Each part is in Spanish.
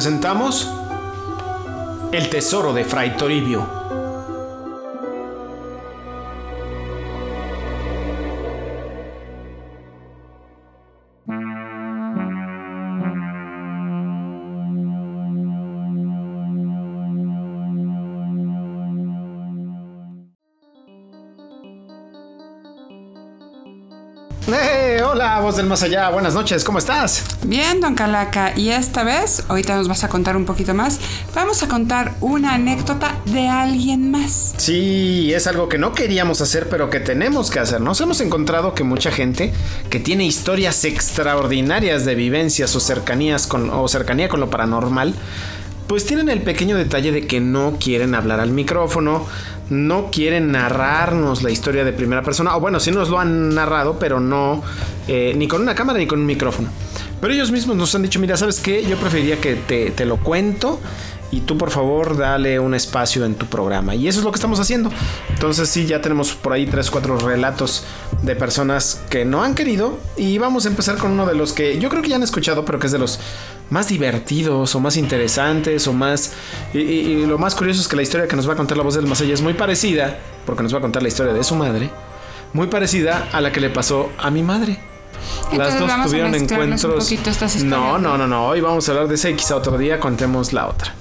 Presentamos El Tesoro de Fray Toribio. Voz del más allá, buenas noches, ¿cómo estás? Bien, don Calaca, y esta vez, ahorita nos vas a contar un poquito más, vamos a contar una anécdota de alguien más. Sí, es algo que no queríamos hacer, pero que tenemos que hacer. Nos hemos encontrado que mucha gente que tiene historias extraordinarias de vivencias o cercanías con, o cercanía con lo paranormal, pues tienen el pequeño detalle de que no quieren hablar al micrófono, no quieren narrarnos la historia de primera persona, o bueno, sí nos lo han narrado, pero no eh, ni con una cámara ni con un micrófono. Pero ellos mismos nos han dicho, mira, ¿sabes qué? Yo preferiría que te, te lo cuento y tú por favor dale un espacio en tu programa. Y eso es lo que estamos haciendo. Entonces sí, ya tenemos por ahí tres, cuatro relatos de personas que no han querido y vamos a empezar con uno de los que yo creo que ya han escuchado, pero que es de los más divertidos o más interesantes o más... Y, lo más curioso es que la historia que nos va a contar la voz del más allá es muy parecida, porque nos va a contar la historia de su madre, muy parecida a la que le pasó a mi madre. Las dos tuvieron encuentros. no, no, no, no. Hoy vamos a hablar de ese y quizá otro día contemos la otra.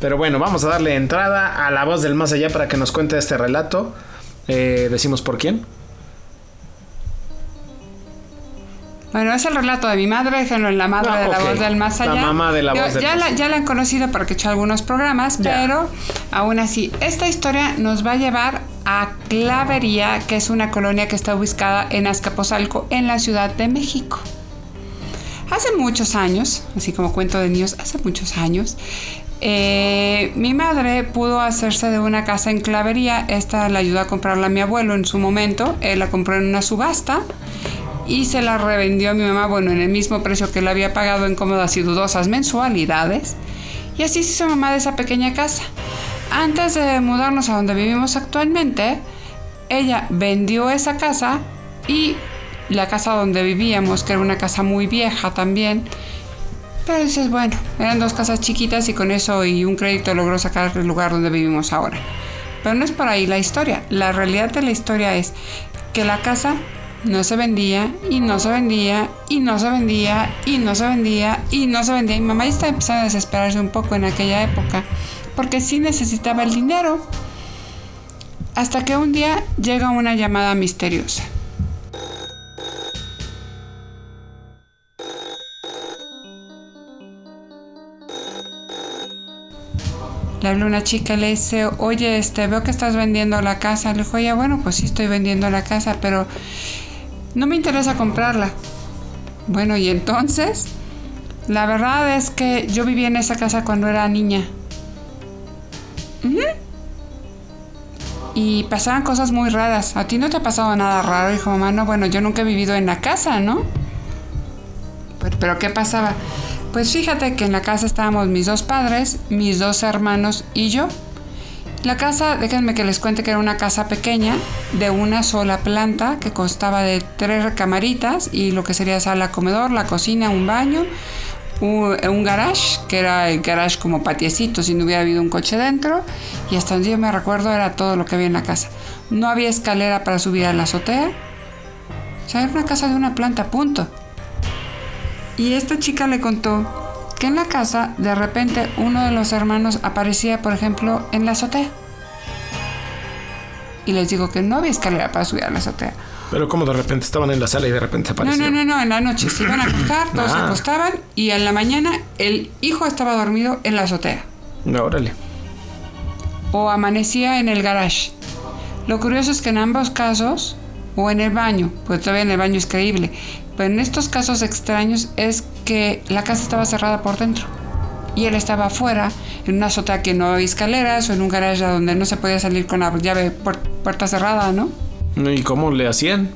Pero bueno, vamos a darle entrada a la voz del más allá para que nos cuente este relato. Eh, decimos por quién. Bueno, es el relato de mi madre, déjenlo en la madre de la voz del más allá. La mamá de la voz del ya la, Ya la han conocido porque he hecho algunos programas, pero aún así, esta historia nos va a llevar a Clavería, que es una colonia que está ubicada en Azcapotzalco, en la Ciudad de México. Hace muchos años, así como cuento de niños, hace muchos años, eh, mi madre pudo hacerse de una casa en Clavería. Esta la ayudó a comprarla a mi abuelo en su momento. Él la compró en una subasta y se la revendió a mi mamá, bueno, en el mismo precio que le había pagado en cómodas y dudosas mensualidades. Y así se hizo mamá de esa pequeña casa. Antes de mudarnos a donde vivimos actualmente, ella vendió esa casa y la casa donde vivíamos, que era una casa muy vieja también. Pero dices, bueno, eran dos casas chiquitas y con eso y un crédito logró sacar el lugar donde vivimos ahora. Pero no es por ahí la historia. La realidad de la historia es que la casa no se vendía y no se vendía y no se vendía y no se vendía y no se vendía. Y mamá ya estaba empezando a desesperarse un poco en aquella época porque sí necesitaba el dinero. Hasta que un día llega una llamada misteriosa. Le habla una chica le dice, oye, este, veo que estás vendiendo la casa. Le dijo, ya bueno, pues sí estoy vendiendo la casa, pero no me interesa comprarla. Bueno, y entonces, la verdad es que yo vivía en esa casa cuando era niña. Y pasaban cosas muy raras. ¿A ti no te ha pasado nada raro? Dijo mamá, no, bueno, yo nunca he vivido en la casa, ¿no? Pero ¿qué pasaba? Pues fíjate que en la casa estábamos mis dos padres, mis dos hermanos y yo. La casa, déjenme que les cuente que era una casa pequeña de una sola planta que constaba de tres camaritas y lo que sería sala, comedor, la cocina, un baño, un, garage, que era el garage como patiecito si no hubiera habido un coche dentro y hasta donde yo me recuerdo era todo lo que había en la casa. No había escalera para subir a la azotea. O sea, era una casa de una planta, punto. Y esta chica le contó que en la casa de repente uno de los hermanos aparecía, por ejemplo, en la azotea. Y les digo que no había escalera para subir a la azotea. Pero como de repente estaban en la sala y de repente aparecieron. No, no, no, no, en la noche se iban a acostar, todos se ah. acostaban y en la mañana el hijo estaba dormido en la azotea. No, órale. O amanecía en el garage. Lo curioso es que en ambos casos, o en el baño, pues todavía en el baño es creíble, pero en estos casos extraños es que la casa estaba cerrada por dentro y él estaba afuera en una azotea que no había escaleras o en un garaje donde no se podía salir con la llave puerta cerrada, ¿no? ¿Y cómo le hacían?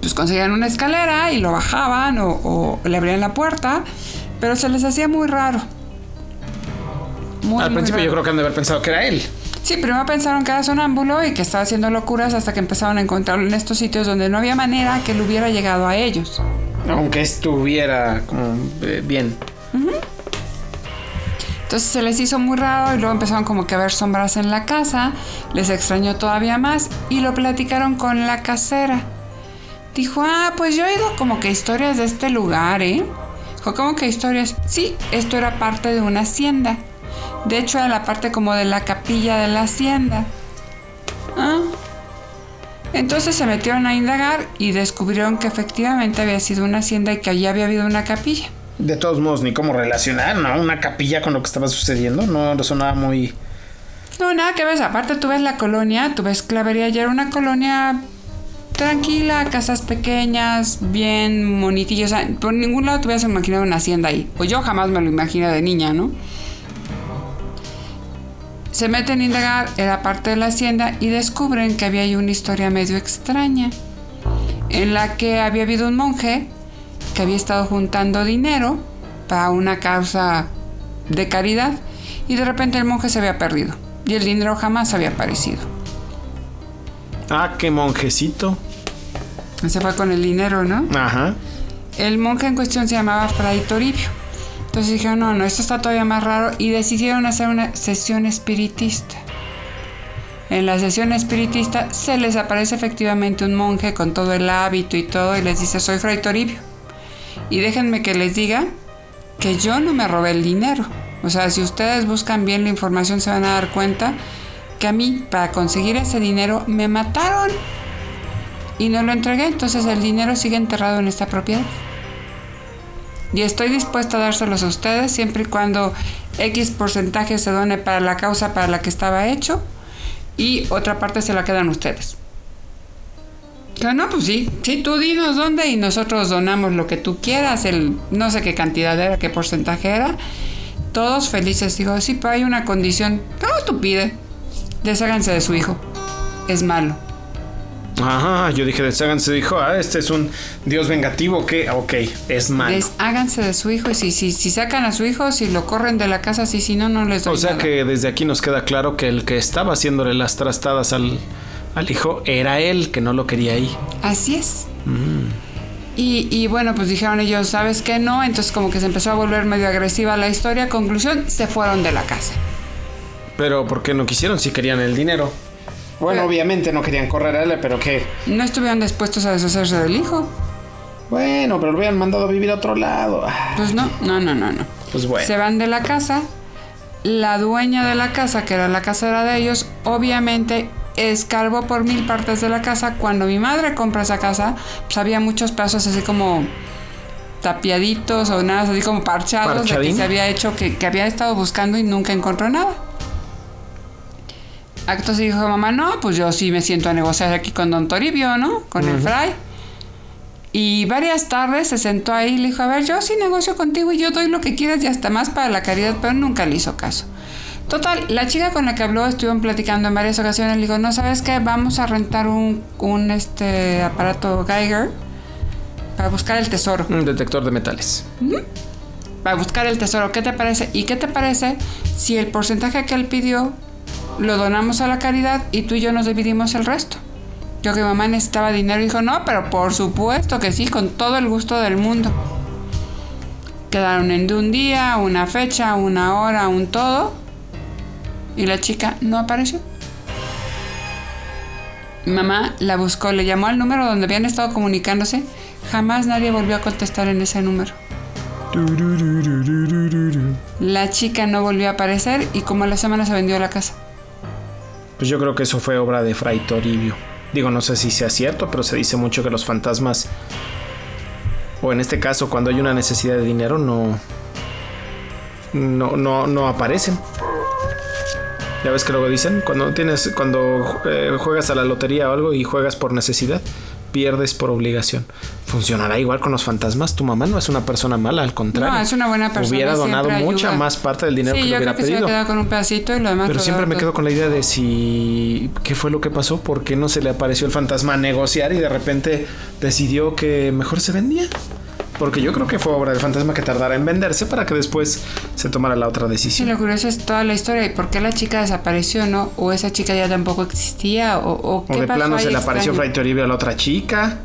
Pues conseguían una escalera y lo bajaban o, le abrían la puerta, pero se les hacía muy raro. Al principio yo creo que han de haber pensado que era él. Sí, primero pensaron que era sonámbulo y que estaba haciendo locuras hasta que empezaron a encontrarlo en estos sitios donde no había manera que él hubiera llegado a ellos. Aunque estuviera como eh, bien. Entonces se les hizo muy raro y luego empezaron como que a ver sombras en la casa, les extrañó todavía más y lo platicaron con la casera. Dijo, ah, pues yo he oído como que historias de este lugar, ¿eh? Dijo, ¿cómo que historias? Sí, esto era parte de una hacienda. De hecho, era la parte como de la capilla de la hacienda. Ah. Entonces se metieron a indagar y descubrieron que efectivamente había sido una hacienda y que allí había habido una capilla. De todos modos, ni cómo relacionar, ¿no? Una capilla con lo que estaba sucediendo, no sonaba muy... No, nada que ves. Aparte tú ves la colonia, tú ves Clavería, ya era una colonia tranquila, casas pequeñas, bien monitillas. O sea, por ningún lado te hubieras imaginado una hacienda ahí. Pues yo jamás me lo imaginé de niña, ¿no? Se meten a indagar en la parte de la hacienda y descubren que había ahí una historia medio extraña, en la que había habido un monje que había estado juntando dinero para una causa de caridad y de repente el monje se había perdido y el dinero jamás había aparecido. Ah, qué monjecito. Se fue con el dinero, ¿no? Ajá. El monje en cuestión se llamaba Fray Toribio. Entonces dijeron, no, no, esto está todavía más raro y decidieron hacer una sesión espiritista. En la sesión espiritista se les aparece efectivamente un monje con todo el hábito y todo y les dice, soy Fray Toribio. Y déjenme que les diga que yo no me robé el dinero. O sea, si ustedes buscan bien la información se van a dar cuenta que a mí para conseguir ese dinero me mataron y no lo entregué. Entonces el dinero sigue enterrado en esta propiedad. Y estoy dispuesta a dárselos a ustedes siempre y cuando X porcentaje se done para la causa para la que estaba hecho y otra parte se la quedan ustedes. No, pues sí, sí, tú dinos dónde y nosotros donamos lo que tú quieras, el no sé qué cantidad era, qué porcentaje era. Todos felices. Digo, sí, pero hay una condición. No, tú pide. Desháganse de su hijo. Es malo. Ajá, yo dije desháganse de hijo. Ah, este es un dios vengativo que, ok, es malo. Desháganse de su hijo y si, si, si sacan a su hijo, si lo corren de la casa, si, si no, no les doy O sea que desde aquí nos queda claro que el que estaba haciéndole las trastadas al, al hijo era él, que no lo quería ahí. Así es. Y, y, bueno, pues dijeron ellos, ¿sabes qué? No, entonces como que se empezó a volver medio agresiva la historia. Conclusión, se fueron de la casa. Pero ¿por qué no quisieron si querían el dinero? Bueno, obviamente no querían correr a él, pero ¿qué? No estuvieron dispuestos a deshacerse del hijo. Bueno, pero lo habían mandado a vivir a otro lado. Pues no, no, no, no, no. Pues bueno. Se van de la casa. La dueña de la casa, que era la casera de ellos, obviamente escarbó por mil partes de la casa. Cuando mi madre compra esa casa, pues había muchos pasos así como tapiaditos o nada, así como parchados de que se había hecho, que, que había estado buscando y nunca encontró nada. Actos y dijo mamá, no, pues yo sí me siento a negociar aquí con don Toribio, ¿no? Con el fray. Y varias tardes se sentó ahí y le dijo, a ver, yo sí negocio contigo y yo doy lo que quieras y hasta más para la caridad, pero nunca le hizo caso. Total, la chica con la que habló estuvieron platicando en varias ocasiones. Le dijo, no, ¿sabes qué? Vamos a rentar un, un este, aparato Geiger para buscar el tesoro. Un detector de metales. Para buscar el tesoro. ¿Qué te parece? ¿Y qué te parece si el porcentaje que él pidió lo donamos a la caridad y tú y yo nos dividimos el resto? Yo que mamá necesitaba dinero dijo, no, pero por supuesto que sí, con todo el gusto del mundo. Quedaron en un día, una fecha, una hora, un todo y la chica no apareció. Mamá la buscó, le llamó al número donde habían estado comunicándose. Jamás nadie volvió a contestar en ese número. La chica no volvió a aparecer y como a la semana se vendió la casa. Pues yo creo que eso fue obra de Fray Toribio. Digo, no sé si sea cierto, pero se dice mucho que los fantasmas, o en este caso cuando hay una necesidad de dinero, no, no, no, no aparecen. Ya ves que luego dicen, cuando tienes, cuando eh, juegas a la lotería o algo y juegas por necesidad, pierdes por obligación. ¿Funcionará igual con los fantasmas? Tu mamá no es una persona mala, al contrario. No, es una buena persona. Hubiera donado mucha más parte del dinero sí, que yo le hubiera creo que pedido. Se hubiera quedado con un pedacito y lo demás Pero siempre me quedo con la idea de si qué fue lo que pasó, por qué no se le apareció el fantasma a negociar y de repente decidió que mejor se vendía. Porque yo creo que fue obra del fantasma que tardara en venderse para que después se tomara la otra decisión. lo curioso es toda la historia y por qué la chica desapareció, ¿no? O esa chica ya tampoco existía, o, o qué O de pasó plano se le apareció extraño? Fray Toribio a la otra chica.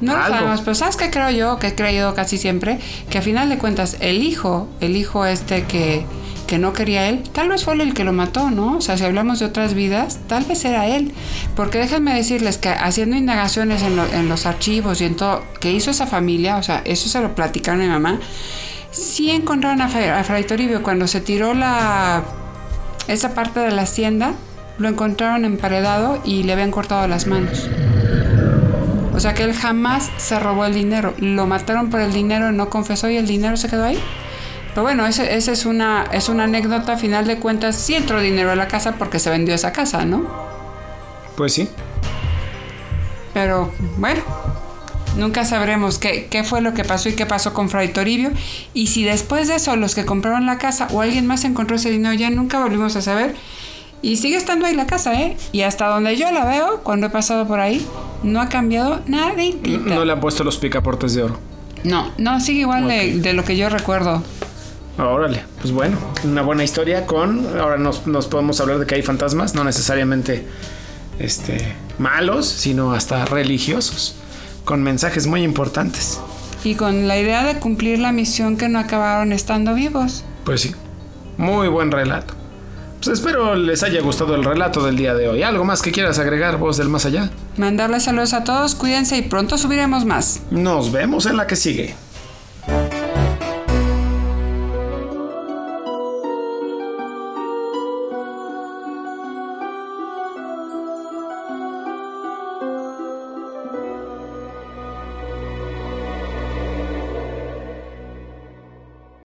No lo sabemos, pero ¿sabes qué creo yo? Que he creído casi siempre, que a final de cuentas el hijo, el hijo este que, que no quería él, tal vez fue él el que lo mató, ¿no? O sea, si hablamos de otras vidas, tal vez era él. Porque déjenme decirles que haciendo indagaciones en, los archivos y en todo que hizo esa familia, o sea, eso se lo platicaron a mi mamá, sí encontraron a, Fray Toribio cuando se tiró la esa parte de la hacienda, lo encontraron emparedado y le habían cortado las manos. O sea que él jamás se robó el dinero. Lo mataron por el dinero, no confesó y el dinero se quedó ahí. Pero bueno, esa ese es, una, es una anécdota. A final de cuentas, sí entró dinero a la casa porque se vendió esa casa, ¿no? Pues sí. Pero bueno, nunca sabremos qué, qué, fue lo que pasó y qué pasó con Fray Toribio. Y si después de eso los que compraron la casa o alguien más encontró ese dinero, ya nunca volvimos a saber. Y sigue estando ahí la casa, ¿eh? Y hasta donde yo la veo, cuando he pasado por ahí, no ha cambiado nada. No le han puesto los picaportes de oro. No, no, sigue igual de, lo que yo recuerdo. Órale, pues bueno, una buena historia con. Ahora nos, podemos hablar de que hay fantasmas, no necesariamente este, malos, sino hasta religiosos, con mensajes muy importantes. Y con la idea de cumplir la misión que no acabaron estando vivos. Pues sí, muy buen relato. Pues espero les haya gustado el relato del día de hoy. ¿Algo más que quieras agregar, voz del más allá? Mandarles saludos a todos, cuídense y pronto subiremos más. Nos vemos en la que sigue.